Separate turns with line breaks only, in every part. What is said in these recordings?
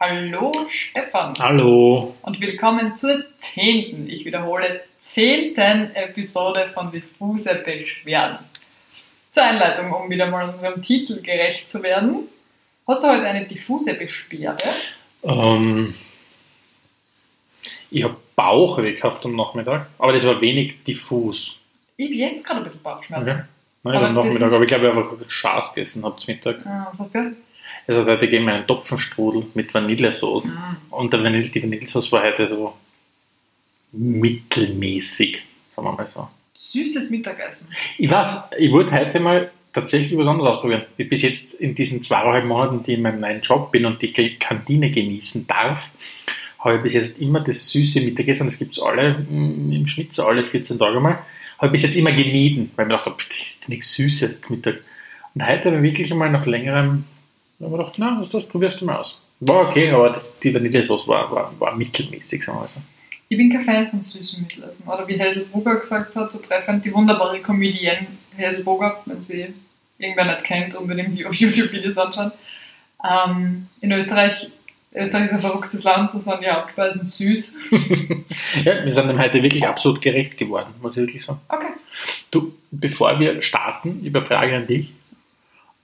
Hallo Stefan
Hallo.
und willkommen zur zehnten, ich wiederhole, zehnten Episode von Diffuse Beschwerden. Zur Einleitung, um wieder mal unserem Titel gerecht zu werden. Hast du heute eine diffuse Beschwerde?
Ähm, ich habe Bauchweh gehabt am Nachmittag, aber das war wenig diffus.
Ich habe jetzt gerade ein bisschen Bauchschmerzen.
Okay. Nein,
Aber
am Nachmittag, aber ich glaube, ich habe einfach Schaß gegessen habe zum Mittag.
Ah, was hast du gesagt?
Also heute gegeben mir einen Topfenstrudel mit Vanillesauce.
Mm.
Und der Vanille, die Vanillesauce war heute so mittelmäßig, sagen wir mal so.
Süßes Mittagessen.
Ich weiß, ich wollte heute mal tatsächlich was anderes ausprobieren. Wie bis jetzt in diesen zweieinhalb Monaten, die ich in meinem neuen Job bin und die Kantine genießen darf, habe ich bis jetzt immer das süße Mittagessen, das gibt es alle, mm, im Schnitt so alle 14 Tage mal, habe ich bis jetzt immer gemieden, weil ich mir gedacht habe, das ist nichts Süßes Mittag. Und heute habe ich wirklich einmal nach längerem, habe ich gedacht, na, das, das probierst du mal aus. War okay, aber das, die Vanillesauce war, war, war mittelmäßig, sagen wir mal so.
Ich bin kein Fan von süßem Mittagessen. Oder wie Hazelbrugger gesagt hat, so treffend, die wunderbare Comedienne Hazelbrugger, wenn sie irgendwer nicht kennt, unbedingt die auf YouTube-Videos anschauen. Ähm, in Österreich, Österreich ist ein verrücktes Land, da sind die Hauptspeisen süß.
Ja, wir sind dem heute wirklich absolut gerecht geworden, muss ich wirklich sagen.
Okay.
Du, bevor wir starten, ich Frage an dich.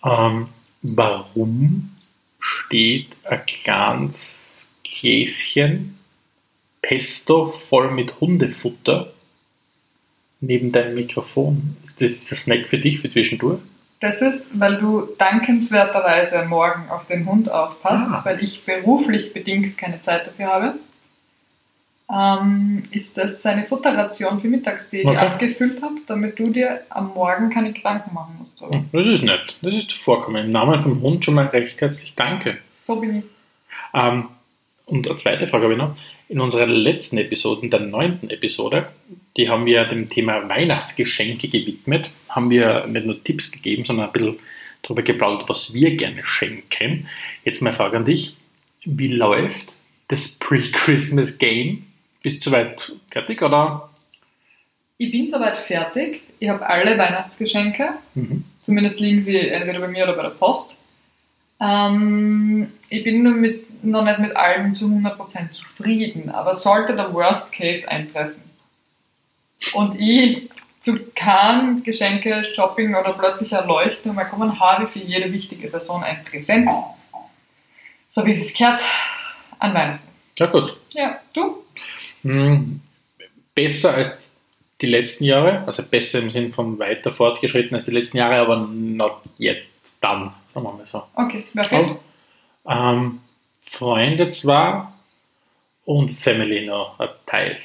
Ähm, warum steht ein kleines Gläschen Pesto voll mit Hundefutter neben deinem Mikrofon? Ist das der Snack für dich für zwischendurch?
Das ist, weil du dankenswerterweise Morgen auf den Hund aufpasst,
Ah.
weil ich beruflich bedingt keine Zeit dafür habe. Ähm, ist das eine Futterration für mittags, die ich
Okay.
abgefüllt habe, damit du dir am Morgen keine Gedanken machen musst. darüber.
Hm, Das ist nett. Das ist vorkommen. Im Namen vom Hund schon mal recht herzlich danke.
So bin ich.
Ähm, und eine zweite Frage habe ich noch. In unserer letzten Episode, in der neunten Episode, die haben wir dem Thema Weihnachtsgeschenke gewidmet, haben wir nicht nur Tipps gegeben, sondern ein bisschen darüber geplaudert, was wir gerne schenken. Jetzt meine Frage an dich. Wie läuft das Pre-Christmas Game? Bist du soweit fertig oder?
Ich bin soweit fertig. Ich habe alle Weihnachtsgeschenke.
Mhm.
Zumindest liegen sie entweder bei mir oder bei der Post. Ähm, ich bin nur mit, noch nicht mit allem zu 100% zufrieden, aber sollte der Worst Case eintreffen und ich zu keinem Geschenke, Shopping oder plötzlich Erleuchtung mehr kommen, habe ich für jede wichtige Person ein Präsent. So wie es gehört an Weihnachten.
Ja gut.
Ja, du?
Hm, Besser als die letzten Jahre, also besser im Sinn von weiter fortgeschritten als die letzten Jahre, aber not yet done, sagen wir mal so.
Okay, wer fehlt?
Ähm, Freunde zwar und Family noch ein Teil.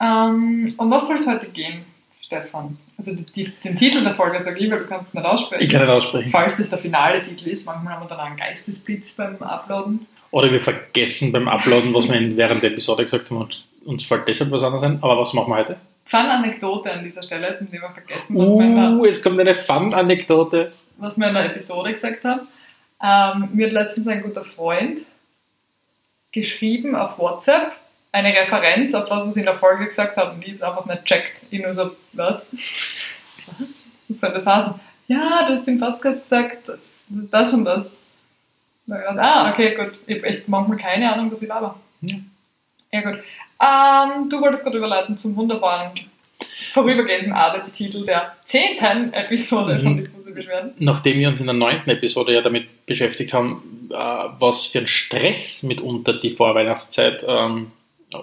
Ähm, um was soll es heute gehen, Stefan? Also die, die, den Titel der Folge sage ich, weil du kannst nicht aussprechen.
Ich kann nicht aussprechen.
Falls das der finale Titel ist, manchmal haben wir dann einen Geistesblitz beim Uploaden.
Oder wir vergessen beim Uploaden, was wir in- während der Episode gesagt haben und uns fällt deshalb was anderes ein. Aber was machen wir heute?
Fun-Anekdote an dieser Stelle zum Thema Vergessen, was, wir in
Uh,
der,
es kommt eine Fun-Anekdote.
was wir in der Episode gesagt haben. Ähm, mir hat letztens ein guter Freund geschrieben auf WhatsApp eine Referenz auf das, was ich in der Folge gesagt habe und ich habe einfach nicht checkt. Ich nur so, was? Was? Was soll das heißen? Ja, du hast im Podcast gesagt, das und das. Ja, Ah, okay, gut. Ich habe echt manchmal keine Ahnung, was ich laber.
Ja.
Ja, gut. Ähm, du wolltest gerade überleiten zum wunderbaren vorübergehenden Arbeitstitel der zehnten Episode von
Mhm.
Diffuse Beschwerden.
Nachdem wir uns in der neunten Episode ja damit beschäftigt haben, äh, was für ein Stress mitunter die Vorweihnachtszeit ähm,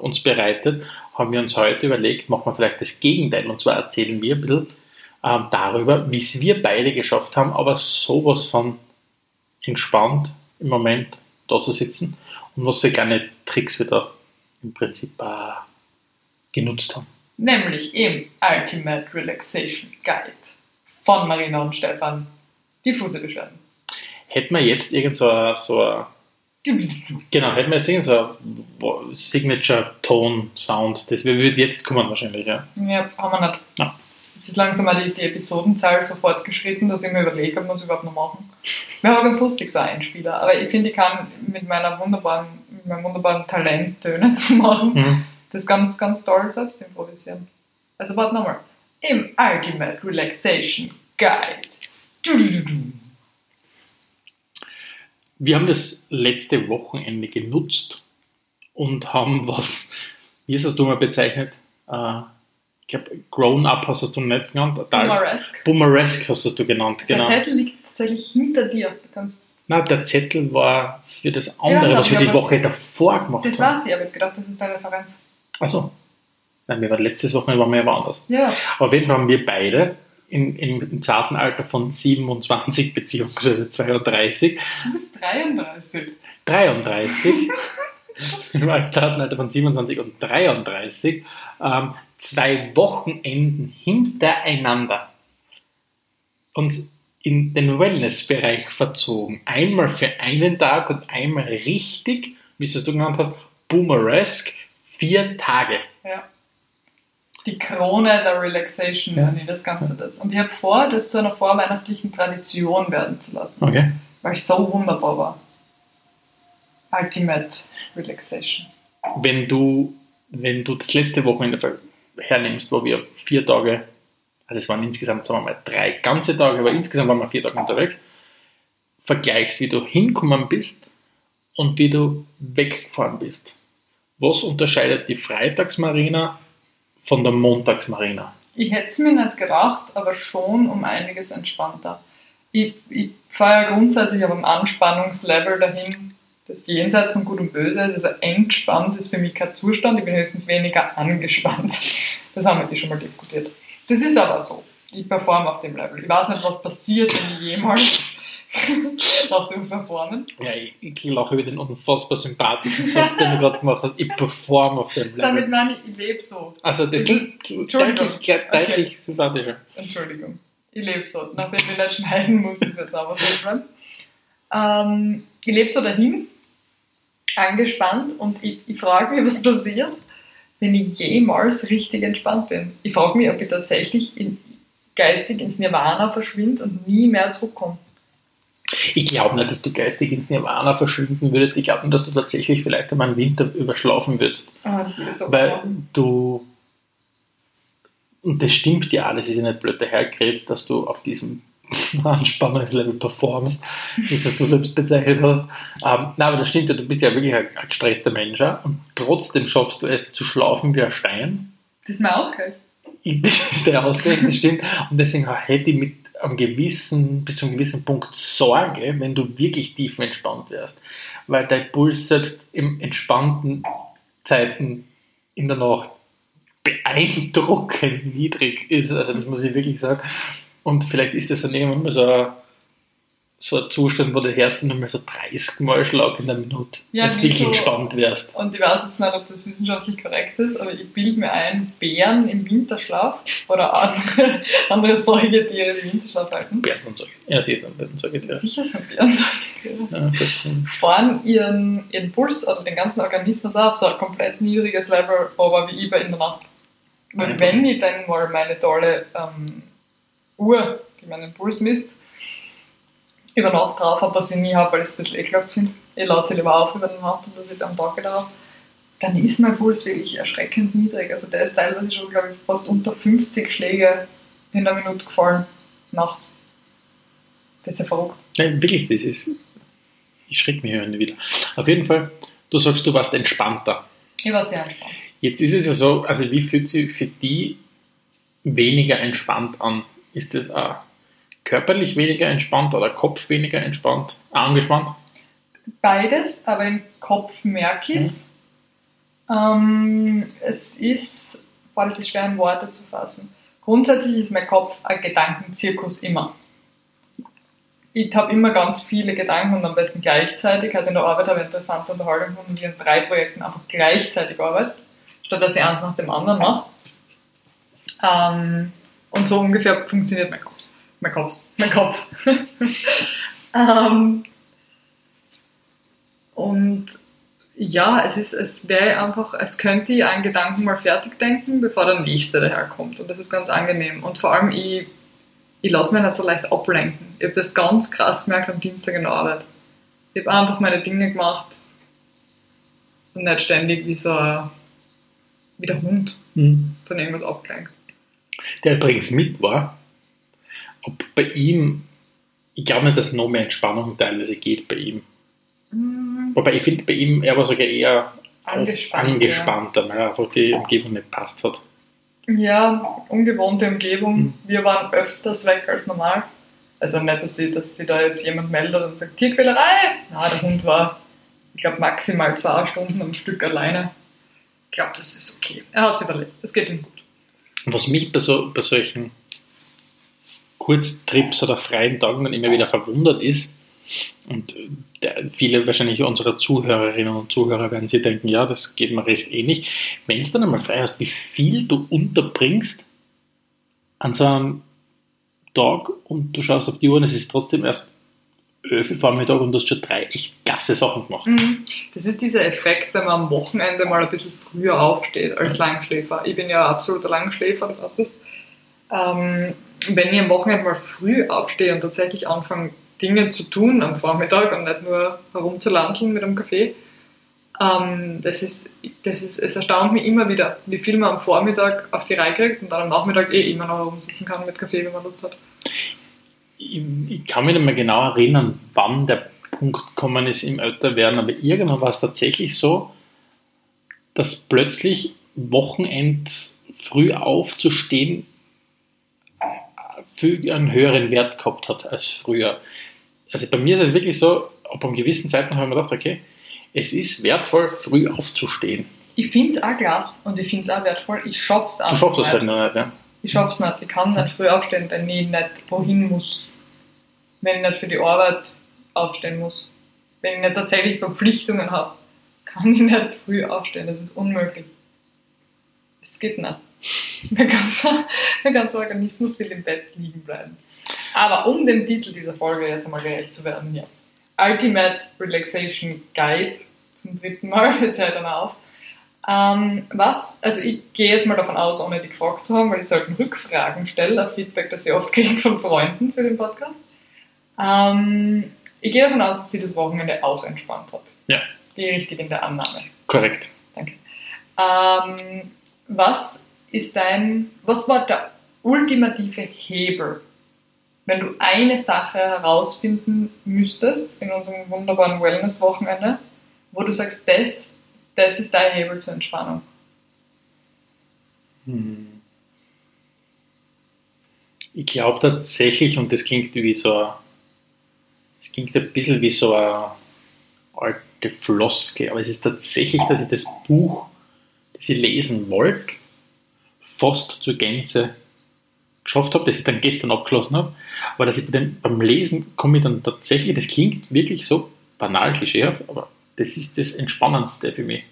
uns bereitet, haben wir uns heute überlegt, machen wir vielleicht das Gegenteil. Und zwar erzählen wir ein bisschen ähm, darüber, wie es wir beide geschafft haben, aber sowas von entspannt im Moment da zu sitzen und was für kleine Tricks wir da im Prinzip äh, genutzt haben.
Nämlich im Ultimate Relaxation Guide von Marina und Stefan. Diffuse Beschwerden.
Hätten wir jetzt irgend so, ein- so ein Genau, hätten wir jetzt irgend so ein Signature-Tone-Sound, das würde jetzt kommen wahrscheinlich, ja.
Ja, haben wir nicht.
Ja.
Ist langsam mal die, die Episodenzahl so fortgeschritten, dass ich mir überlege, ob wir es überhaupt noch machen. Wäre aber ganz lustig, so ein Einspieler. Aber ich finde, ich kann mit meiner wunderbaren, mit meinem wunderbaren Talent, Töne zu machen,
Mhm.
das ganz, ganz toll selbst improvisieren. Also warte nochmal. Im Ultimate Relaxation Guide. Du, du, du.
Wir haben das letzte Wochenende genutzt und haben was, wie ist das du mal bezeichnet? Äh, ich glaube, Grown Up hast du nicht genannt.
Boomeresque.
Boomeresque hast du genannt,
Der
genau.
Zettel liegt tatsächlich hinter dir. Du kannst,
Nein, der Zettel war für das andere,
das hab
was wir die Woche davor gemacht
das
haben.
weiß ich, aber ich gedacht, das ist deine Referenz.
Achso. Nein, wir waren letztes Wochenende waren wir ja woanders.
Ja,
Auf jeden Fall haben wir beide in, im, im zarten Alter von 27 bzw. 32,
du bist 33.
33, im zarten Alter von 27 und 33, ähm, zwei Wochenenden hintereinander uns in den Wellnessbereich verzogen. Einmal für einen Tag und einmal richtig, wie es du genannt hast, Boomeresque, vier Tage.
Ja. Die Krone der Relaxation,
Ja.
nenne ich das Ganze das. Und ich habe vor, das zu einer vorweihnachtlichen Tradition werden zu lassen,
Okay.
weil es so wunderbar war. Ultimate Relaxation.
wenn du, wenn du das letzte Wochenende hernimmst, wo wir vier Tage, also es waren insgesamt, sagen wir mal, drei ganze Tage, aber insgesamt waren wir vier Tage unterwegs, vergleichst, wie du hinkommen bist und wie du weggefahren bist. Was unterscheidet die Freitagsmarina von der Montagsmarina?
Ich hätte es mir nicht gedacht, aber schon um einiges entspannter. Ich, ich fahre ja grundsätzlich auf einem Anspannungslevel dahin, das jenseits von Gut und Böse ist. Also entspannt ist für mich kein Zustand, ich bin höchstens weniger angespannt. Das haben wir die schon mal diskutiert. Das ist aber so. Ich performe auf dem Level. Ich weiß nicht, was passiert, wenn ich jemals aus dem Performen.
Ja, ich, ich lache über den unfassbar sympathischen Satz, den du gerade gemacht hast. Ich performe auf dem
Damit
Level.
meine ich, ich lebe so.
Also das
ist-
deutlich, deutlich sympathischer.
Entschuldigung. Ich lebe so. Nachdem ich nicht schneiden muss, ist jetzt aber so bleiben. Ähm, ich lebe so dahin, angespannt und ich, ich frage mich, was passiert, wenn ich jemals richtig entspannt bin. Ich frage mich, ob ich tatsächlich in, geistig ins Nirvana verschwinde und nie mehr zurückkomme.
Ich glaube nicht, dass du geistig ins Nirvana verschwinden würdest. Ich glaube nur, dass du tatsächlich vielleicht einmal einen Winter überschlafen würdest.
Ah, das so
Weil
machen.
du. Und das stimmt ja alles, ist ja nicht blöd dahergeredet, dass du auf diesem Anspannungslevel performst, wie es du selbst bezeichnet hast. Ähm, nein, aber das stimmt ja, du bist ja wirklich ein, ein gestresster Mensch ja, und trotzdem schaffst du es zu schlafen wie ein Stein.
Das ist mir ausgehört.
Das ist der Ausgleich, das stimmt. Und deswegen hätte ich mit einem gewissen, bis zu einem gewissen Punkt Sorge, wenn du wirklich tief entspannt wärst. Weil dein Puls selbst im entspannten Zeiten in der Nacht beeindruckend niedrig ist. Also das muss ich wirklich sagen. Und vielleicht ist das dann irgendwann mal so ein, so ein Zustand, wo der Herz dann mal so 30 Mal schlägt in der Minute.
Ja,
wenn du wirklich
so-
gespannt wärst.
Und ich weiß jetzt nicht, ob das wissenschaftlich korrekt ist, aber ich bilde mir ein, Bären im Winterschlaf oder andere, andere Säugetiere, die Winterschlaf halten.
Bären und so. Ja, sie dann Bären und. Ja.
Sicher sind Bären Säugetiere.
Ja, das,
fahren ihren, ihren Puls oder den ganzen Organismus auf so ein komplett niedriges Level, aber wie bei in der Nacht. Weil wenn ich dann mal meine tolle ähm, Uhr, die meinen Puls misst, über Nacht drauf habe, was ich nie habe, weil ich es ein bisschen ekelhaft finde, ich lade sie lieber auf über die Nacht und lasse ich am Tag wieder auf, dann ist mein Puls wirklich erschreckend niedrig. Also der ist teilweise schon, glaube ich, fast unter 50 Schläge in der Minute gefallen, nachts. Das ist ja verrückt.
Nein, wirklich, das ist. Ich schreck mich immer wieder. Auf jeden Fall, du sagst, du warst entspannter.
Ich war sehr entspannt.
Jetzt ist es ja so, also wie fühlt sich für die weniger entspannt an? Ist das auch körperlich weniger entspannt oder Kopf weniger entspannt, angespannt?
beides, aber im Kopf merke ich es. Ähm, es ist, boah, das ist schwer in Worte zu fassen. Grundsätzlich ist mein Kopf ein Gedankenzirkus immer. Ich habe immer ganz viele Gedanken und am besten gleichzeitig. Halt in der Arbeit habe ich interessante Unterhaltung gefunden, wie an drei Projekten einfach gleichzeitig arbeite, statt dass ich eins nach dem anderen mache. Ähm, und so ungefähr funktioniert mein Kopf. Mein Kopf. Mein Kopf. ähm, und ja, es ist, es wäre einfach, es könnte ich einen Gedanken mal fertig denken, bevor der nächste daherkommt. Und das ist ganz angenehm. Und vor allem, ich, ich lasse mich nicht so leicht ablenken. Ich habe das ganz krass gemerkt am Dienstag in der Arbeit. Ich habe einfach meine Dinge gemacht und nicht ständig wie so ein, wie der Hund von irgendwas abgelenkt.
Der übrigens mit war, ob bei ihm, ich glaube nicht, dass noch mehr Entspannung teilweise geht bei ihm.
Mm,
Wobei ich finde bei ihm, er war sogar eher
Angespannt,
angespannter, weil einfach die Umgebung nicht passt hat.
Ja, ungewohnte Umgebung.
Mhm.
Wir waren öfters weg als normal. Also nicht, dass sie, dass sie da jetzt jemand meldet und sagt, Tierquälerei. Na, der Hund war, ich glaube, maximal zwei Stunden am Stück alleine. Ich glaube, das ist okay. Er hat es überlebt. Das geht ihm gut.
Was mich bei, so, bei solchen Kurztrips oder freien Tagen dann immer wieder verwundert ist, und der, viele wahrscheinlich unserer Zuhörerinnen und Zuhörer werden sich denken, ja, das geht mir recht ähnlich. Wenn es dann einmal frei hast, wie viel du unterbringst an so einem Tag und du schaust auf die Uhr und es ist trotzdem erst 11 Uhr Vormittag und du hast schon drei echt klasse Sachen gemacht.
Mhm. Das ist dieser Effekt, wenn man am Wochenende mal ein bisschen früher aufsteht als Langschläfer. Ich bin ja absoluter Langschläfer, du weißt das. Ähm, wenn ich am Wochenende mal früh aufstehe und tatsächlich anfange, Dinge zu tun am Vormittag und nicht nur herumzulanzeln mit einem Kaffee, ähm, das, ist, das ist, es erstaunt mich immer wieder, wie viel man am Vormittag auf die Reihe kriegt und dann am Nachmittag eh immer noch herumsitzen kann mit Kaffee, wenn man Lust hat.
Ich, ich kann mich nicht mehr genau erinnern, wann der Punkt gekommen ist im Älterwerden, aber irgendwann war es tatsächlich so, dass plötzlich Wochenend früh aufzustehen viel einen höheren Wert gehabt hat als früher. Also bei mir ist es wirklich so, ab einem gewissen Zeitpunkt habe ich mir gedacht, okay, es ist wertvoll, früh aufzustehen.
Ich finde es auch klasse und ich finde es auch wertvoll. Ich schaffe es auch.
Du schaffst
nicht.
halt noch nicht, ja.
Ich schaff's nicht. Ich kann nicht früh aufstehen, wenn ich nicht wohin muss. Wenn ich nicht für die Arbeit aufstehen muss. Wenn ich nicht tatsächlich Verpflichtungen habe, kann ich nicht früh aufstehen. Das ist unmöglich. Es geht nicht. Mein ganzer, mein ganzer Organismus will im Bett liegen bleiben. Aber um dem Titel dieser Folge jetzt einmal gerecht zu werden, hier. Ultimate Relaxation Guide zum dritten Mal, jetzt hört er auf. Ähm, was, also ich gehe jetzt mal davon aus, ohne die gefragt zu haben, weil ich selten Rückfragen stelle, auf Feedback, das ich oft kriege von Freunden für den Podcast. Ähm, ich gehe davon aus, dass sie das Wochenende auch entspannt hat.
Ja.
Die richtig in der Annahme.
Korrekt.
Danke. Ähm, was ist dein, was war der ultimative Hebel, wenn du eine Sache herausfinden müsstest in unserem wunderbaren Wellness-Wochenende, wo du sagst, das, das ist dein Hebel zur Entspannung?
Hm. Ich glaube tatsächlich, und das klingt wie so das klingt ein bisschen wie so eine alte Floske, aber es ist tatsächlich, dass ich das Buch, das ich lesen wollte, fast zur Gänze geschafft habe, das ich dann gestern abgeschlossen habe, aber dass ich beim Lesen komme ich dann tatsächlich, das klingt wirklich so banal klischeehaft, aber das ist das Entspannendste für mich.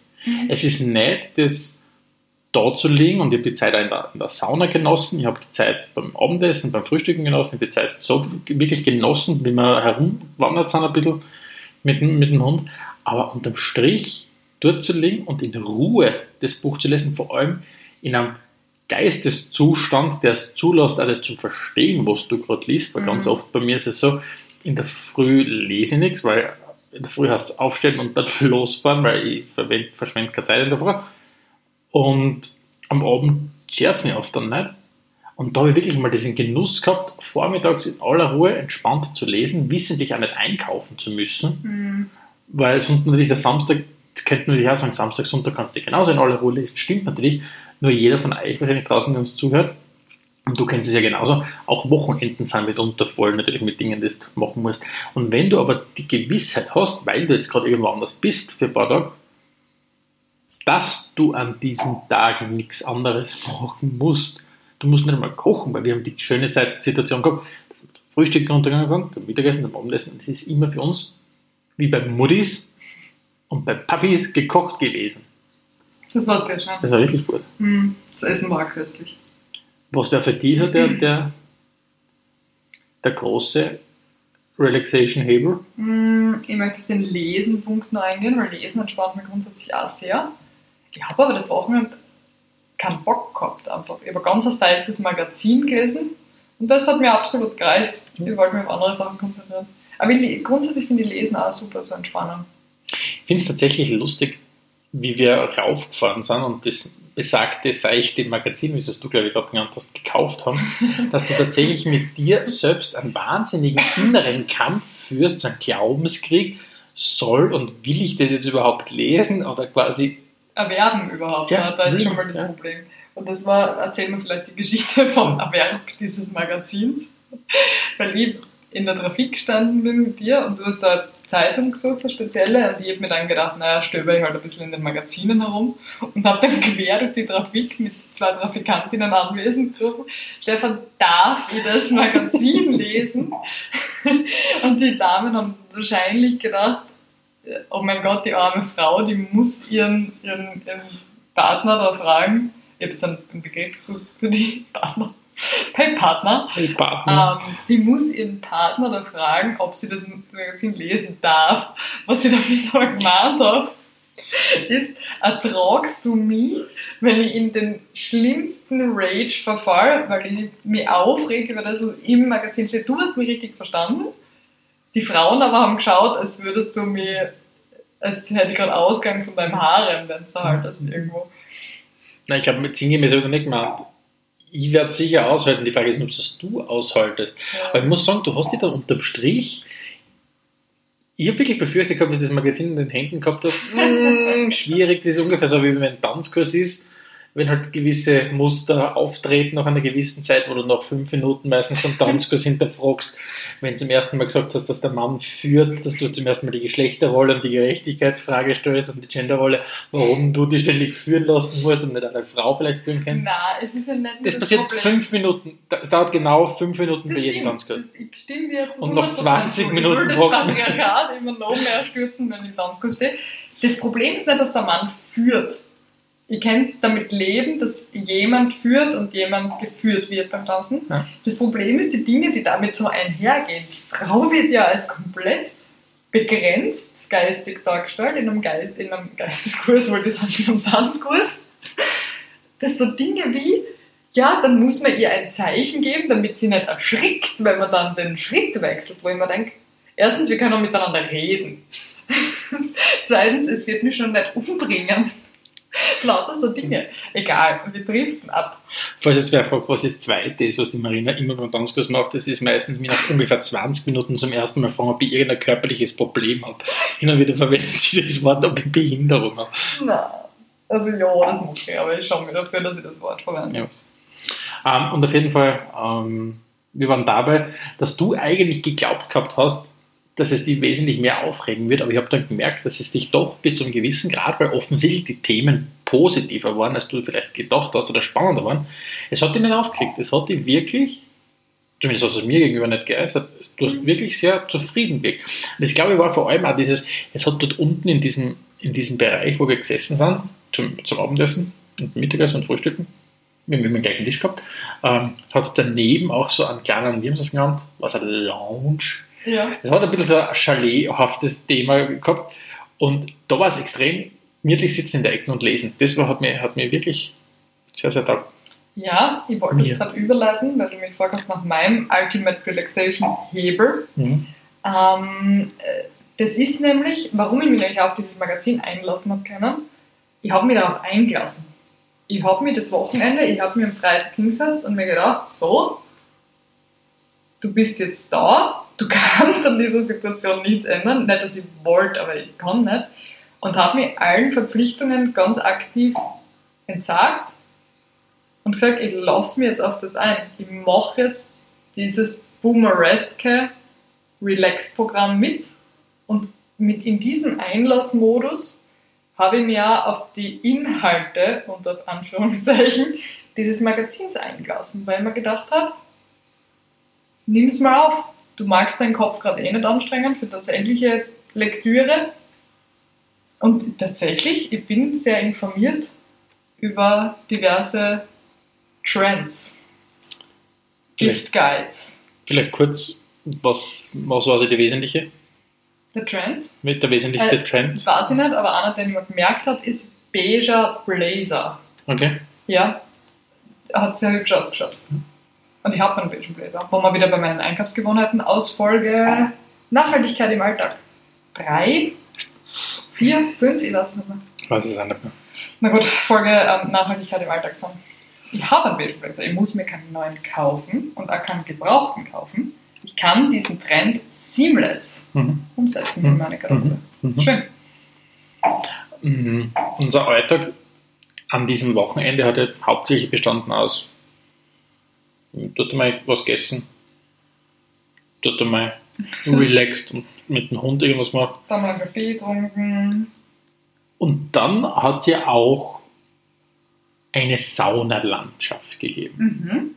Es ist nicht das da zu liegen und ich habe die Zeit auch in der, in der Sauna genossen, ich habe die Zeit beim Abendessen, beim Frühstücken genossen, ich habe die Zeit so wirklich genossen, wie wir herumwandert sind ein bisschen mit, dem- mit dem Hund, aber unterm Strich dort zu liegen und in Ruhe das Buch zu lesen, vor allem in einem Geisteszustand, der es zulässt, alles zu verstehen, was du gerade liest, weil
Mhm.
ganz oft bei mir ist es so, in der Früh lese ich nichts, weil in der Früh hast du aufstehen und dann losfahren, weil ich verschwende keine Zeit in der Früh. Und am Abend schert es mich oft dann nicht. Und da habe ich wirklich mal diesen Genuss gehabt, vormittags in aller Ruhe entspannt zu lesen, wissentlich auch nicht einkaufen zu müssen,
Mhm.
weil sonst natürlich der Samstag, das könnte man natürlich auch sagen, Samstag, Sonntag kannst du genauso in aller Ruhe lesen, stimmt natürlich, nur jeder von euch wahrscheinlich draußen, der uns zuhört, und du kennst es ja genauso, auch Wochenenden sind mitunter voll, natürlich mit Dingen, die du machen musst. Und wenn du aber die Gewissheit hast, weil du jetzt gerade irgendwo anders bist für ein paar Tage, dass du an diesen Tagen nichts anderes machen musst. Du musst nicht einmal kochen, weil wir haben die schöne Situation gehabt, dass wir zum Frühstück runtergegangen sind, zum Mittagessen, zum Abendessen. Das ist immer für uns, wie bei Muddis und bei Papis, gekocht gewesen.
Das war sehr schön.
Das war wirklich gut.
Mhm. Das Essen war köstlich.
Was wäre für dich der, der, der große Relaxation-Hebel?
Mm, Ich möchte auf den Lesen-Punkt noch eingehen, weil Lesen entspannt mich grundsätzlich auch sehr. Ich habe aber das Wochenende keinen Bock gehabt einfach. Ich habe ein ganz seichtes Magazin gelesen und das hat mir absolut gereicht. Ich wollte mich auf andere Sachen konzentrieren. Aber ich, grundsätzlich finde ich Lesen auch super zu entspannen.
Ich finde es tatsächlich lustig, wie wir raufgefahren sind und das besagte seichte Magazin, wie es du, glaube ich, gerade genannt hast, gekauft haben, dass du tatsächlich mit dir selbst einen wahnsinnigen inneren Kampf führst, so einen Glaubenskrieg, soll und will ich das jetzt überhaupt lesen oder quasi.
Erwerben überhaupt,
Ja,
ne? da ist schon mal das
ja.
Problem. Und das war, erzählen wir vielleicht die Geschichte vom Erwerb dieses Magazins. Weil ich in der Trafik gestanden bin mit dir und du hast da Zeitung gesucht, eine spezielle, und ich habe mir dann gedacht, naja, stöber ich halt ein bisschen in den Magazinen herum und habe dann quer durch die Trafik mit zwei Trafikantinnen anwesend gerufen, Stefan, darf ich das Magazin lesen? Und die Damen haben wahrscheinlich gedacht, oh mein Gott, die arme Frau, die muss ihren, ihren, ihren Partner da fragen. Ich habe jetzt einen Begriff gesucht für die Partner. Beim Partner.
Hey, Partner.
Ähm, die muss ihren Partner da fragen, ob sie das Magazin lesen darf. Was sie damit aber gemeint hat, ist, ertragst du mich, wenn ich in den schlimmsten Rage verfall, weil ich mich aufrege, weil das so im Magazin steht. Du hast mich richtig verstanden. Die Frauen aber haben geschaut, als würdest du mir, als hätte ich gerade Ausgang von deinem Harem, wenn es da halt das irgendwo.
Nein, ich glaube, mit Single sogar nicht gemeint. Ich werde sicher aushalten. Die Frage ist, ob es du aushaltest. Aber ich muss sagen, du hast dich dann unterm Strich. Ich habe wirklich befürchtet gehabt, dass ich das Magazin in den Händen gehabt habe. Mm, schwierig, das ist ungefähr so, wie wenn ein Tanzkurs ist. Wenn halt gewisse Muster auftreten nach einer gewissen Zeit, wo du nach fünf Minuten meistens einen Tanzkurs hinterfragst, wenn du zum ersten Mal gesagt hast, dass der Mann führt, dass du zum ersten Mal die Geschlechterrolle und die Gerechtigkeitsfrage stellst und die Genderrolle, warum du dich ständig führen lassen musst und nicht eine Frau vielleicht führen kannst.
Nein, es ist ja nicht
Das passiert fünf Minuten, es dauert genau fünf Minuten bei
Das
jedem
stimmt.
Tanzkurs.
Ich stimme dir zu
Und nach
100%
20
zu.
Minuten
das
fragst du mich.
Immer noch mehr stürzen, wenn ich im Tanzkurs stehe. Das Problem ist nicht, dass der Mann führt. Ich kann damit leben, dass jemand führt und jemand geführt wird beim Tanzen.
Ja.
Das Problem ist die Dinge, die damit so einhergehen. Die Frau wird ja als komplett begrenzt geistig dargestellt in einem, Ge in einem Geisteskurs, wollte ich sagen, in einem Tanzkurs. Das so Dinge wie, ja, dann muss man ihr ein Zeichen geben, damit sie nicht erschrickt, wenn man dann den Schritt wechselt, wo ich mir denke, erstens, wir können miteinander reden. Zweitens, es wird mich schon nicht umbringen. Lauter so Dinge. Egal, wir driften ab.
Falls jetzt wer fragt, was das zweite ist, was die Marina immer beim Tanzkurs macht, das ist meistens mir nach ungefähr 20 Minuten zum ersten Mal fragen, ob ich irgendein körperliches Problem habe. Hin und wieder verwendet sie das Wort, ob ich Behinderung habe.
Na, also ja, das muss ich, aber ich schaue mir dafür, dass ich das Wort verwende.
Ja. Ähm, und auf jeden Fall, ähm, wir waren dabei, dass du eigentlich geglaubt gehabt hast, dass es dich wesentlich mehr aufregen wird, aber ich habe dann gemerkt, dass es dich doch bis zu einem gewissen Grad, weil offensichtlich die Themen positiver waren, als du vielleicht gedacht hast oder spannender waren, es hat dich nicht aufgeregt. Es hat dich wirklich, zumindest hast du es mir gegenüber nicht geäußert, du hast wirklich sehr zufrieden gewirkt. Und das glaube ich war vor allem auch dieses, es hat dort unten in diesem, in diesem Bereich, wo wir gesessen sind, zum, zum Abendessen und Mittagessen und Frühstücken, wir haben immer den gleichen Tisch gehabt, ähm, hat es daneben auch so einen kleinen, wie haben sie es genannt, was ein Lounge,
Ja.
es hat ein bisschen so ein chalethaftes Thema gehabt und da war es extrem gemütlich sitzen in der Ecke und lesen. Das war, hat, mir, hat mir wirklich sehr, sehr taugt.
Ja, ich wollte
Mir.
jetzt gerade überleiten, weil du mich fragst nach meinem Ultimate Relaxation Hebel. Ähm, äh, das ist nämlich, warum ich mich nämlich auf dieses Magazin einlassen habe können. Ich habe mich darauf eingelassen. Ich habe mich das Wochenende, ich habe mir am Freitag hingesetzt und mir gedacht, so, du bist jetzt da, du kannst an dieser Situation nichts ändern. Nicht, dass ich wollte, aber ich kann nicht. Und habe mich allen Verpflichtungen ganz aktiv entsagt und gesagt, ich lasse mir jetzt auf das ein. Ich mache jetzt dieses Boomereske Relax-Programm mit und mit in diesem Einlassmodus habe ich mich auch auf die Inhalte, unter Anführungszeichen, dieses Magazins eingelassen, weil ich mir gedacht habe, nimm es mal auf. Du magst deinen Kopf gerade eh nicht anstrengen für tatsächliche Lektüre. Und tatsächlich, ich bin sehr informiert über diverse Trends, Gift Guides.
Vielleicht kurz, was, was war so die wesentliche?
Der Trend,
Mit der wesentlichste
Äh,
Trend?
weiß ich nicht, aber einer, den ich mir gemerkt habe, ist beiger Blazer.
Okay.
Ja, hat sehr hübsch ausgeschaut. Und ich habe einen beigen Blazer. Wo wir wieder bei meinen Einkaufsgewohnheiten aus Folge Nachhaltigkeit im Alltag. Drei, vier, fünf, ich weiß es nicht mehr.
Auch nicht mehr.
Na gut, Folge ähm, Nachhaltigkeit im Alltag sind. Ich habe einen Beige Blazer, ich muss mir keinen neuen kaufen und auch keinen gebrauchten kaufen. ich kann diesen Trend seamless
Mhm.
umsetzen in
Mhm.
meine Kartoffel.
Mhm.
Schön.
Mhm. Unser Alltag an diesem Wochenende hat ja hauptsächlich bestanden aus, dort einmal was gegessen, dort einmal relaxed und mit dem Hund irgendwas gemacht.
Dann mal Kaffee getrunken.
Und dann hat es ja auch eine Saunalandschaft gegeben.
Mhm.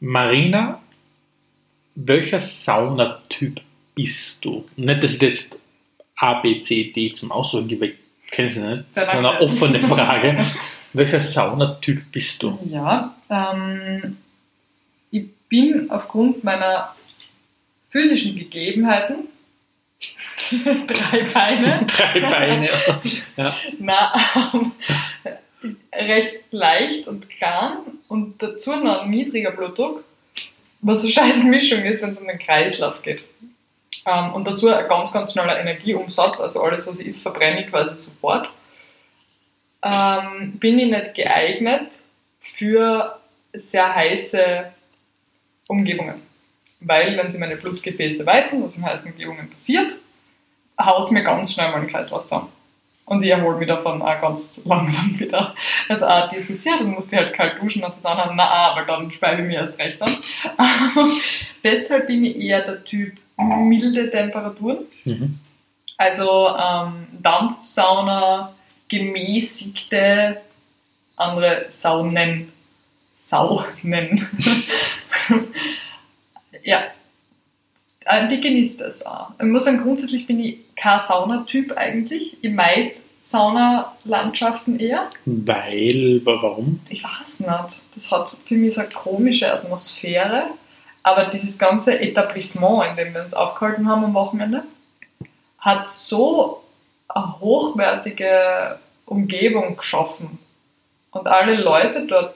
Marina, welcher Saunatyp bist du? Nicht, dass ich jetzt A, B, C, D zum Aussuchen gebe, ich kenne sie nicht. Das ist eine offene Frage. welcher Saunatyp bist du?
Ja, ähm, bin aufgrund meiner physischen Gegebenheiten drei Beine.
Drei Beine. ja.
Na, ähm, recht leicht und klein und dazu noch ein niedriger Blutdruck, was eine scheiß Mischung ist, wenn es um den Kreislauf geht. Ähm, und dazu ein ganz, ganz schneller Energieumsatz, also alles, was ich isst, verbrenne ich quasi sofort. Ähm, bin ich nicht geeignet für sehr heiße Umgebungen. Weil, wenn sie meine Blutgefäße weiten, was in heißen Umgebungen passiert, haut es mir ganz schnell mal den Kreislauf zusammen. Und ich erhole mich davon auch ganz langsam wieder. Also auch dieses, ja, dann musst du halt kalt duschen und das andere, na, aber dann speibe ich mir erst recht an. Deshalb bin ich eher der Typ milde Temperaturen.
Mhm.
Also ähm, Dampfsauna, gemäßigte, andere Saunen. Saunen. ja. Äh, Die genießt das auch. Ich muss sagen, grundsätzlich bin ich kein Saunatyp eigentlich. Ich meid Saunalandschaften eher.
Weil, wa- warum?
Ich weiß nicht. Das hat für mich so eine komische Atmosphäre. Aber dieses ganze Etablissement, in dem wir uns aufgehalten haben am Wochenende, hat so eine hochwertige Umgebung geschaffen. Und alle Leute dort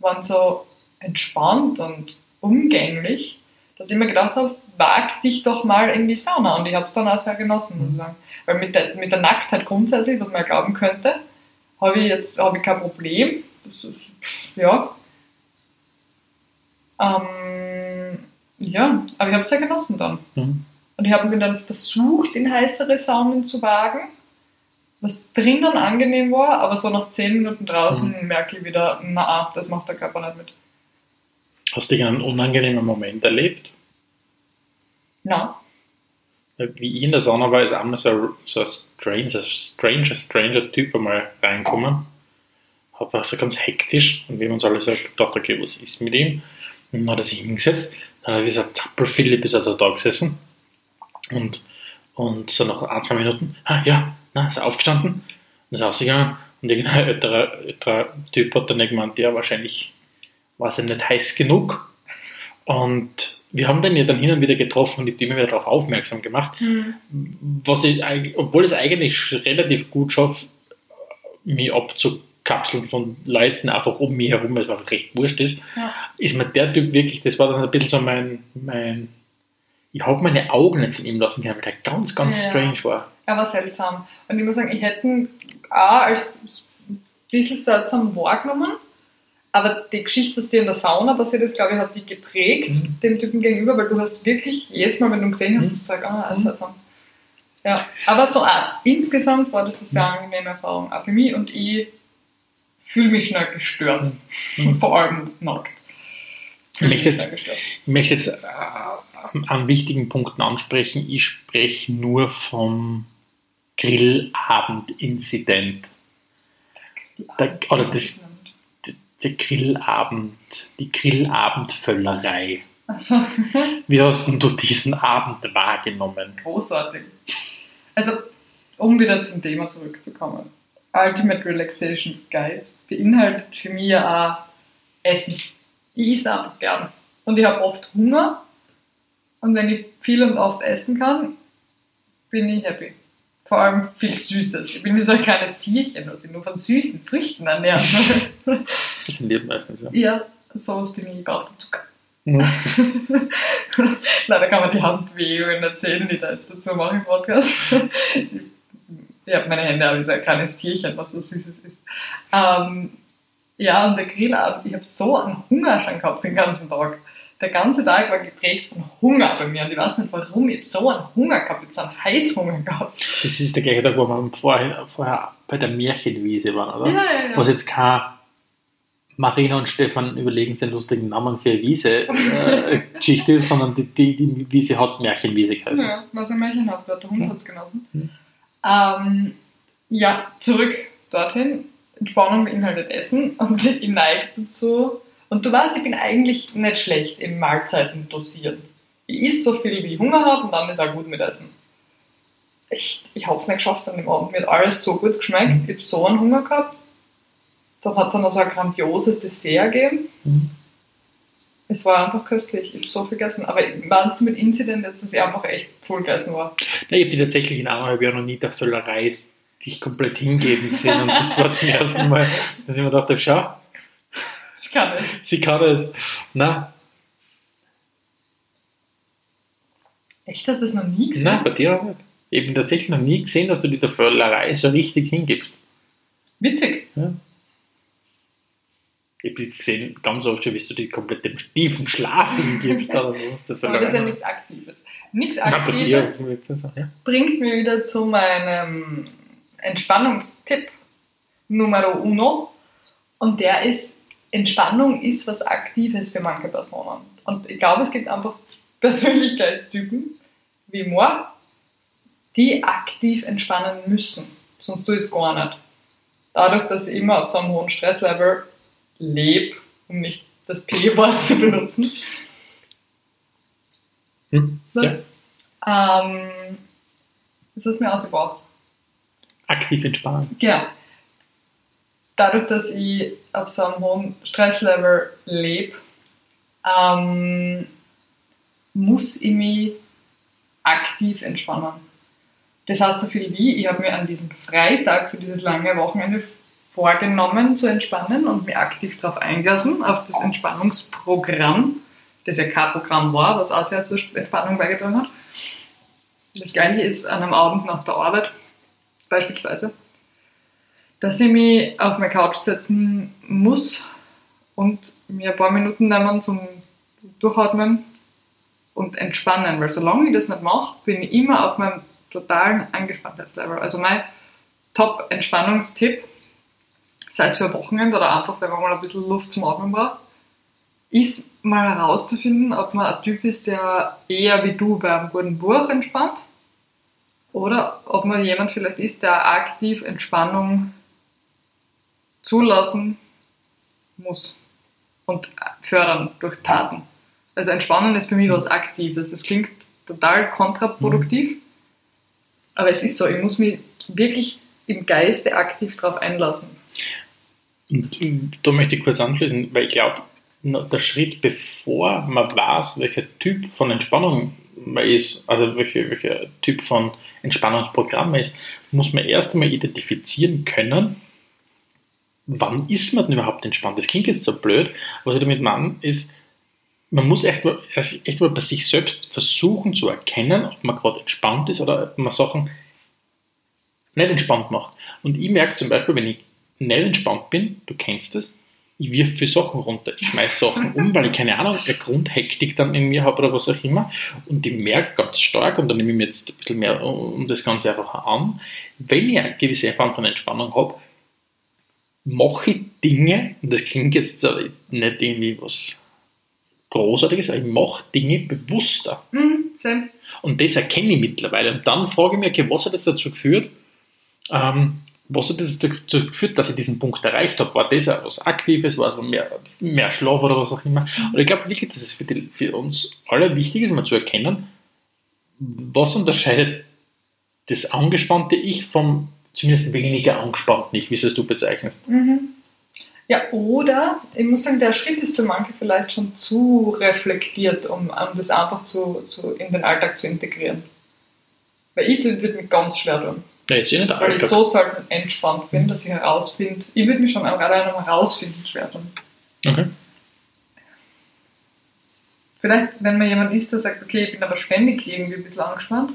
waren so entspannt und umgänglich, dass ich mir gedacht habe, wag dich doch mal in die Sauna. Und ich habe es dann auch sehr genossen, muss ich sagen. Weil mit der, mit der Nacktheit grundsätzlich, was man ja glauben könnte, habe ich jetzt habe ich kein Problem. Das ist, ja. Ähm, ja, aber ich habe es sehr genossen dann.
Mhm.
Und ich habe mir dann versucht, in heißere Saunen zu wagen, was drinnen angenehm war, aber so nach 10 Minuten draußen merke ich wieder, na, das macht der Körper nicht mit.
Hast du dich in einem unangenehmen Moment erlebt?
Na,
Wie ich in der Sauna war, ist einmal so ein, so ein stranger, stranger, stranger Typ einmal reinkommen. Hat war so ganz hektisch und wir haben uns alle so gedacht, okay, was ist mit ihm? Und dann hat er sich hingesetzt, dann hat er ein Zappelphilipp ist da, da gesessen und, und so nach ein, zwei Minuten, ah ja, na, ist er aufgestanden und ist rausgegangen und irgendein älterer, älterer Typ hat dann gemeint, ja, wahrscheinlich war es ihm nicht heiß genug und wir haben den ja dann hin und wieder getroffen und ich habe immer wieder darauf aufmerksam gemacht, was ich, obwohl es eigentlich relativ gut schaffe, mich abzukapseln von Leuten einfach um mich herum, weil es einfach recht wurscht ist,
Ja.
ist mir der Typ wirklich, das war dann ein bisschen so mein, mein ich habe meine Augen nicht von ihm lassen können, weil der ganz, ganz
Ja.
strange war.
Er war seltsam. Und ich muss sagen, ich hätte ihn auch als ein bisschen seltsam wahrgenommen, aber die Geschichte, was dir in der Sauna passiert ist, glaube ich, hat die geprägt,
Mhm.
dem Typen gegenüber, weil du hast wirklich jedes Mal, wenn du ihn gesehen hast,
Mhm.
gesagt, ah, er ist
Mhm.
seltsam. Ja, aber so auch, insgesamt war das eine sehr angenehme Erfahrung, auch für mich und ich fühle mich schnell gestört,
Mhm.
vor allem nackt.
Ich möchte jetzt-. Ich möchte jetzt äh, an wichtigen Punkten ansprechen. Ich spreche nur vom Grillabend-Inzident. Der- oder das- Der Grillabend, die Grillabendvöllerei.
Also,
Wie hast denn du diesen Abend wahrgenommen?
großartig. Also, um wieder zum Thema zurückzukommen. Ultimate Relaxation Guide beinhaltet für mich auch Essen. Ich esse einfach gern. Und ich habe oft Hunger. Und wenn ich viel und oft essen kann, bin ich happy. Vor allem viel Süßes. Ich bin wie so ein kleines Tierchen, was ich nur von süßen Früchten ernähren will.
Das Leben meistens, ja.
ja, sowas bin ich. Brauche Zucker.
Mhm.
Leider kann man die Handbewegungen nicht sehen, die da jetzt dazu mache im Podcast. Ich habe meine Hände, aber wie so ein kleines Tierchen, was so Süßes ist. Ähm, ja, und der Grillabend, ich habe so einen Hunger schon gehabt den ganzen Tag. Der ganze Tag war geprägt von Hunger bei mir und ich weiß nicht, warum ich so einen Hunger gehabt habe, so einen Heißhunger gehabt.
Das ist der gleiche Tag, wo wir vorher, vorher bei der Märchenwiese waren, oder?
Ja, ja, ja.
Was jetzt kein Marina und Stefan überlegen sich einen lustigen Namen für eine Wiese-Geschichte ist, sondern die, die, die Wiese hat Märchenwiese geheißen.
Ja, was ein Märchen hat, der Hund hat es genossen.
Mhm.
Ähm, ja, zurück dorthin. Entspannung beinhaltet Essen und ich neige dazu. Und du weißt, ich bin eigentlich nicht schlecht im Mahlzeiten dosieren. Ich esse so viel, wie ich Hunger habe und dann ist auch gut mit Essen. Ich, ich habe es nicht geschafft an dem Abend. Mir hat alles so gut geschmeckt. Ich habe so einen Hunger gehabt. Da hat es dann noch so ein grandioses Dessert gegeben.
Mhm.
Es war einfach köstlich. Ich habe so viel gegessen. Aber meinst du mit Incident jetzt, dass ich einfach echt voll gegessen war?
Ja, ich habe die tatsächlich in eineinhalb Jahren noch nie der Völlerei dich komplett hingeben gesehen und das war zum ersten Mal, dass ich mir dachte, schau,
Das kann ich.
sie kann das. Na,
Echt, hast du das noch nie gesehen?
na, bei dir auch nicht. Ich habe tatsächlich noch nie gesehen, dass du dir der Völlerei so richtig hingibst.
Witzig.
Ja. Ich habe gesehen, ganz oft schon, wie du dich komplett dem tiefen Schlaf hingibst.
Aber das ist ja nichts Aktives. Nichts Aktives
ja.
bringt mich wieder zu meinem Entspannungstipp Numero uno. Und der ist, Entspannung ist was Aktives für manche Personen. Und ich glaube, es gibt einfach Persönlichkeitstypen wie moi, die aktiv entspannen müssen. Sonst tue ich es gar nicht. Dadurch, dass ich immer auf so einem hohen Stresslevel lebe, um nicht das P-Wort zu benutzen,
Hm?
Was?
ja.
ähm, das hast du mir ausgebracht.
Aktiv entspannen.
Genau. Dadurch, dass ich auf so einem hohen Stresslevel lebe, ähm, muss ich mich aktiv entspannen. Das heißt so viel wie, ich habe mir an diesem Freitag für dieses lange Wochenende vorgenommen zu entspannen und mich aktiv darauf eingelassen, auf das Entspannungsprogramm, das ja kein Programm war, was auch sehr zur Entspannung beigetragen hat. Das gleiche ist an einem Abend nach der Arbeit, beispielsweise dass ich mich auf meine Couch setzen muss und mir ein paar Minuten nehmen zum Durchatmen und entspannen. Weil solange ich das nicht mache, bin ich immer auf meinem totalen Angespanntheitslevel. Also mein Top-Entspannungstipp, sei es für ein Wochenende oder einfach, wenn man mal ein bisschen Luft zum Atmen braucht, ist mal herauszufinden, ob man ein Typ ist, der eher wie du bei einem guten Buch entspannt oder ob man jemand vielleicht ist, der aktiv Entspannung zulassen muss und fördern durch Taten. Also Entspannen ist für mich was Aktives. Das klingt total kontraproduktiv, aber es ist so, ich muss mich wirklich im Geiste aktiv darauf einlassen.
Und da möchte ich kurz anschließen, weil ich glaube, der Schritt, bevor man weiß, welcher Typ von Entspannung man ist, also welcher, welcher Typ von Entspannungsprogramm man ist, muss man erst einmal identifizieren können, wann ist man denn überhaupt entspannt. Das klingt jetzt so blöd, was ich damit meine, ist, man muss echt mal, also echt mal bei sich selbst versuchen zu erkennen, ob man gerade entspannt ist oder ob man Sachen nicht entspannt macht. Und ich merke zum Beispiel, wenn ich nicht entspannt bin, du kennst das, ich wirf für Sachen runter, ich schmeiß Sachen um, weil ich keine Ahnung, eine Grundhektik dann in mir habe oder was auch immer. Und ich merke ganz stark, und dann nehme ich mir jetzt ein bisschen mehr um das Ganze einfach an, wenn ich eine gewisse Form von Entspannung habe, mache ich Dinge, und das klingt jetzt nicht irgendwie was Großartiges, aber ich mache Dinge bewusster.
Mhm.
Und das erkenne ich mittlerweile. Und dann frage ich mich, okay, was hat jetzt dazu geführt, ähm, was hat jetzt dazu geführt, dass ich diesen Punkt erreicht habe? War das auch was Aktives, war es mehr, mehr Schlaf oder was auch immer? Und ich glaube wirklich, dass es für, die, für uns alle wichtig ist, mal zu erkennen, was unterscheidet das angespannte Ich vom zumindest weniger angespannten Ich, wie es du bezeichnest.
Mhm. Ja, oder ich muss sagen, der Schritt ist für manche vielleicht schon zu reflektiert, um, um das einfach zu, zu, in den Alltag zu integrieren. Weil ich würde mich ganz schwer tun.
Ja, jetzt eh nicht
Weil ich
Alltag.
so selten entspannt bin, dass ich herausfinde, ich würde mich schon gerade einem herausfinden schwer tun.
Okay.
Vielleicht, wenn mir jemand ist, der sagt, okay, ich bin aber ständig irgendwie ein bisschen angespannt,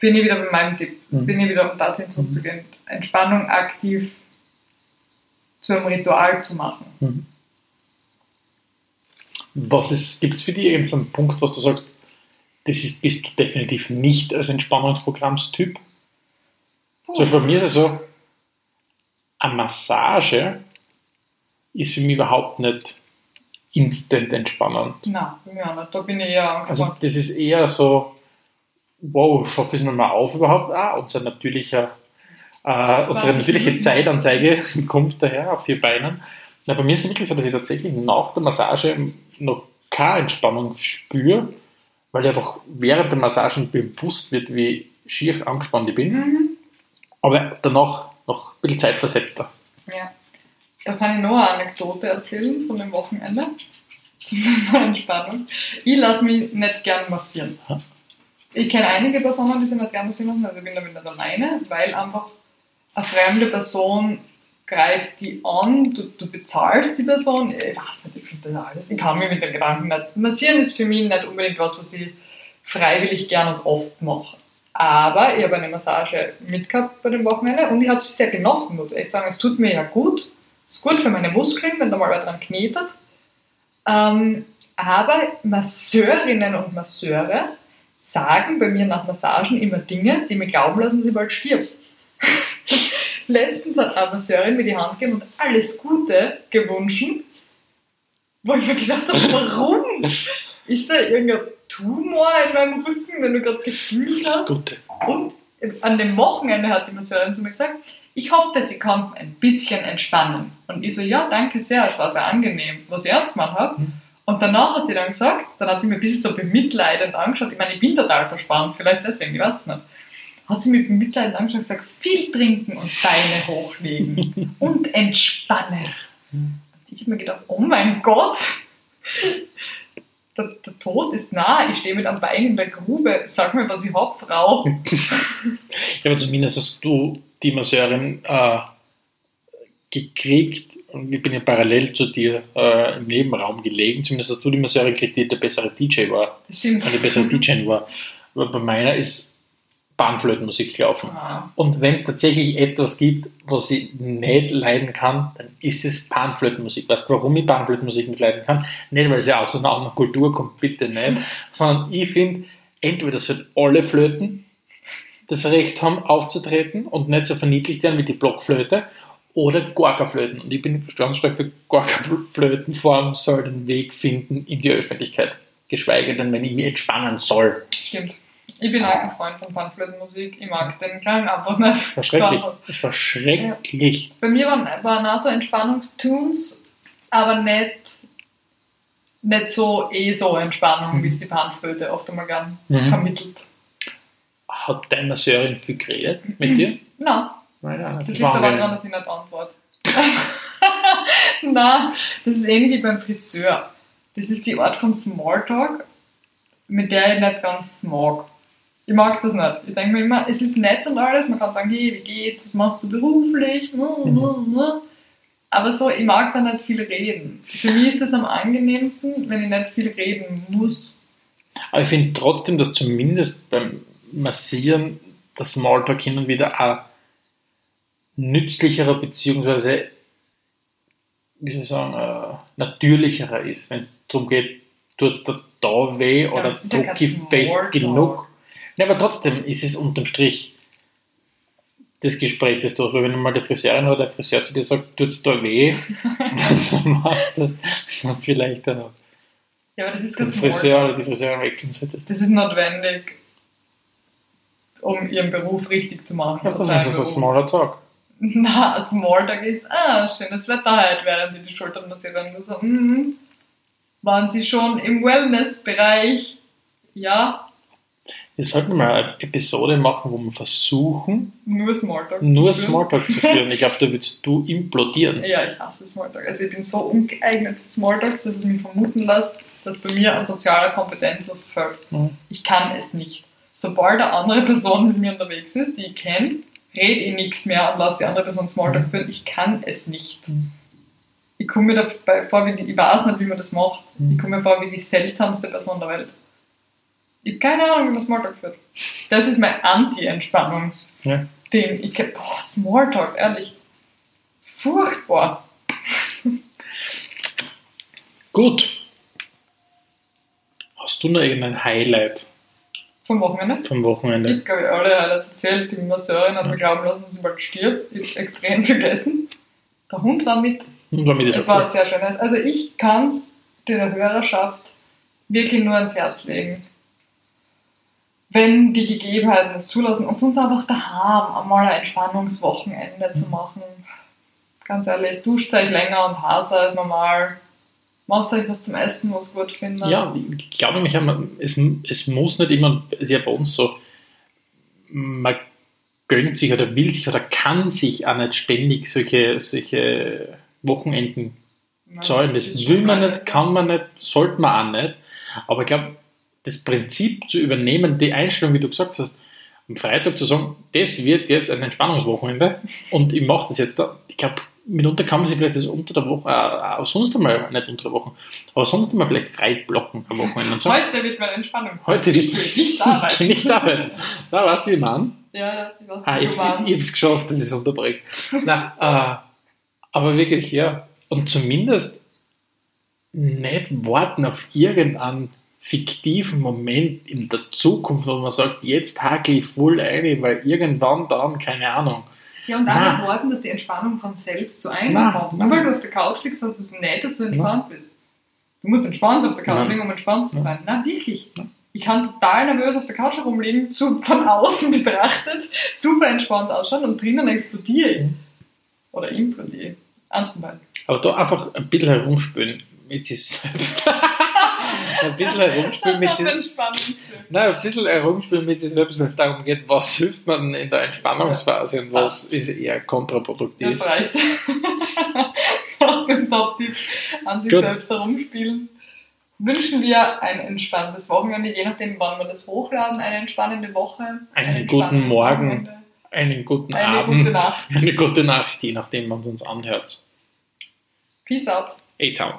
bin ich wieder bei meinem Tipp.
Mhm.
Bin ich wieder, um dorthin zurückzugehen. Entspannung aktiv zu einem Ritual zu machen.
Mhm. Was gibt es für dich irgendeinen Punkt, was du sagst, das ist, bist du definitiv nicht als Entspannungsprogrammstyp? Beispiel bei mir ist es so, eine Massage ist für mich überhaupt nicht instant entspannend.
Nein, nicht. Da bin ich eher
Also
angespannt.
das ist eher so, wow, schaffe ich es nochmal auf überhaupt? Ah, unser natürlicher, äh, unsere
20
natürliche. Zeitanzeige kommt daher auf vier Beinen. Na, bei mir ist es wirklich so, dass ich tatsächlich nach der Massage noch keine Entspannung spüre, weil ich einfach während der Massage bewusst wird, wie schier angespannt ich bin.
Mhm.
Aber danach noch ein bisschen zeitversetzter.
Ja. Da kann ich noch eine Anekdote erzählen von dem Wochenende zum Thema Entspannung. Ich lasse mich nicht gern massieren.
Ja.
Ich kenne einige Personen, die sich nicht gern massieren lassen, also ich bin damit nicht alleine, weil einfach eine fremde Person greift die an, du, du bezahlst die Person, ich weiß nicht, ich finde das alles, ich kann mich mit dem Gedanken nicht. Massieren ist für mich nicht unbedingt was, was ich freiwillig gern und oft mache. Aber ich habe eine Massage mitgehabt bei dem Wochenende und ich habe sie sehr genossen, muss ich sagen. Es tut mir ja gut. Es ist gut für meine Muskeln, wenn da mal wer dran knetet. Ähm, aber Masseurinnen und Masseure sagen bei mir nach Massagen immer Dinge, die mir glauben lassen, sie bald stirbt. Letztens hat eine Masseurin mir die Hand gegeben und alles Gute gewünscht, wo ich mir gedacht habe, warum? Ist da irgendein Tumor in meinem Rücken, den du gerade gefühlt
Das
hast?
Gute.
Und an dem Wochenende hat die Masseurin zu mir gesagt, ich hoffe, Sie konnten ein bisschen entspannen. Und ich so, ja, danke sehr, es war sehr angenehm, was ich ernst gemacht habe. Und danach hat sie dann gesagt, dann hat sie mir ein bisschen so bemitleidend angeschaut, ich meine, ich bin total verspannt, vielleicht deswegen, ich weiß es nicht. Hat sie mir bemitleidend angeschaut und gesagt, viel trinken und Beine hochlegen und entspannen. Und ich habe mir gedacht, oh mein Gott, der, der Tod ist nah, ich stehe mit einem Bein in der Grube, sag mir, was ich hab, Frau.
Ja, aber zumindest hast du die Masseurin äh, gekriegt und ich bin ja parallel zu dir äh, im Nebenraum gelegen. Zumindest hast du die Masseurin gekriegt, die der bessere DJ war,
stimmt.
eine bessere DJ war. Aber bei meiner ist Bahnflötenmusik gelaufen.
Ah,
Und wenn es tatsächlich etwas gibt, was ich nicht leiden kann, dann ist es Panflötenmusik. Weißt du, warum ich Panflötenmusik nicht leiden kann? Nicht, weil sie aus einer anderen Kultur kommt, bitte nicht, sondern ich finde, entweder sollten alle Flöten das Recht haben, aufzutreten und nicht so verniedlicht werden wie die Blockflöte oder Gorka-Flöten. Und ich bin ganz stark für Gorka-Flötenform soll den Weg finden in die Öffentlichkeit. Geschweige denn, wenn ich mich entspannen soll.
stimmt. Ich bin auch kein Freund von Panflötenmusik. Ich mag den Klang einfach nicht.
Das war schrecklich. Das war schrecklich.
Bei mir waren, waren auch so Entspannungstunes, aber nicht, nicht so eh so Entspannung,
Mhm.
wie es die Panflöte oft einmal gern
Mhm.
vermittelt.
Hat deine Masseurin viel geredet mit dir?
Nein,
Nein,
das
das
liegt aber daran, dass ich nicht antworte. Nein, das ist ähnlich wie beim Friseur. Das ist die Art von Smalltalk, mit der ich nicht ganz mag. Ich mag das nicht. Ich denke mir immer, es ist nett und alles, man kann sagen, hey, wie geht's, was machst du beruflich?
Mhm.
Aber so, ich mag da nicht viel reden. Für mich ist das am angenehmsten, wenn ich nicht viel reden muss.
Aber ich finde trotzdem, dass zumindest beim Massieren der Smalltalk hin und wieder ein nützlicherer beziehungsweise wie soll ich sagen, äh, natürlicherer ist, wenn es darum geht, tut es da, da weh oder
ja
drücke
kein
ich fest genug. Ne, aber trotzdem ist es unterm Strich das Gespräch, das weil wenn mal der Friseurin oder der Friseur zu dir sagt, tut es da weh, dann machst du das vielleicht dann auch
Ja, aber das ist Smalltalk.
Friseur oder die Friseurin wechseln solltest.
Das ist notwendig, um ihren Beruf richtig zu machen.
Ja,
oder
das ist ein smaller Talk.
Na, Smalltalk ist, ah, schönes Wetter heute, während die die Schultern massieren. Und so, mhm. Waren Sie schon im Wellness-Bereich? Ja,
Wir sollten mal eine Episode machen, wo wir versuchen,
nur Smalltalk.
nur
zu führen.
Smalltalk zu führen. Ich glaube, da würdest du implodieren.
Ja, ich hasse Smalltalk. Also ich bin so ungeeignet für Smalltalk, dass es mich vermuten lässt, dass bei mir an sozialer Kompetenz was fehlt.
Mhm.
Ich kann es nicht. Sobald eine andere Person mit mir unterwegs ist, die ich kenne, rede ich nichts mehr und lasse die andere Person Smalltalk führen. Ich kann es nicht.
Mhm.
Ich komme mir dabei vor, wie die, ich weiß nicht, wie man das macht.
Mhm.
Ich komme mir vor wie die seltsamste Person der Welt. Ich habe keine Ahnung, wie man Smalltalk führt. Das ist mein Anti-Entspannungs-Ding.
Ja.
Ich kenn- boah, Smalltalk, ehrlich. Furchtbar.
Gut. Hast du noch irgendein Highlight
Vom Wochenende.
vom Wochenende?
Ich glaube, alle Highlights erzählt. Die Masseurin hat mir glauben lassen, dass sie bald stirbt. Ich habe extrem vergessen. Der Hund war mit.
Und war das
Es war
cool.
sehr schön. Also ich kann es der Hörerschaft wirklich nur ans Herz legen. Wenn die Gegebenheiten es zulassen und sonst einfach daheim einmal ein Entspannungswochenende zu machen. Ganz ehrlich, duscht euch länger und heißer als normal. Macht euch was zum Essen, was gut findet.
Ja, ich glaube nämlich, es, es muss nicht immer, es ist ja bei uns so, man gönnt sich oder will sich oder kann sich auch nicht ständig solche, solche Wochenenden
Nein,
zahlen. Das
ist
will man nicht, kann man nicht, sollte man auch nicht. Aber ich glaube, das Prinzip zu übernehmen, die Einstellung, wie du gesagt hast, am Freitag zu sagen, das wird jetzt ein Entspannungswochenende und ich mache das jetzt da. Ich glaube, mitunter kann man sich vielleicht das unter der Woche, äh, auch sonst einmal, nicht unter der Woche, aber sonst einmal vielleicht frei blocken am Wochenende und sagen,
Heute wird mein Entspannung.
heute wird
nicht arbeiten.
nicht arbeiten. Da weißt du, wie man.
Ja, ja, ich weiß,
Ah, ich,
du
ich, es geschafft, dass ich es unterbreche. Nein, äh, aber wirklich, ja. Und zumindest nicht warten auf irgendeinen fiktiven Moment in der Zukunft, wo man sagt, jetzt hakel ich voll ein, weil irgendwann dann, keine Ahnung.
Ja, und
Nein.
dann nicht warten, dass die Entspannung von selbst zu einem
Nein,
kommt.
nein.
Nur weil du auf der Couch liegst, heißt das nicht, dass du entspannt bist. Du musst entspannt auf der Couch
Nein.
liegen, um entspannt zu
Nein.
sein. Nein, wirklich.
Nein.
Ich kann total nervös auf der Couch herumliegen, so von außen betrachtet, super entspannt ausschauen und drinnen explodiere ich. Oder implodiere. Eins von beiden.
Aber da einfach ein bisschen herumspülen mit sich selbst. ein bisschen herumspülen mit sich. Nein, ein bisschen herumspielen mit sich selbst, wenn es darum geht, was hilft man in der Entspannungsphase und was ist eher kontraproduktiv.
Das reicht. Nach dem Top-Tipp an sich
Gut.
selbst herumspielen. Wünschen wir ein entspanntes Wochenende, je nachdem, wann wir das hochladen, eine entspannende Woche. ein
Einen
entspanntes
guten Morgen.
Wochenende,
Einen guten
Eine
Abend,
gute
eine gute Nacht, je nachdem man es uns anhört.
Peace out.
A-Town.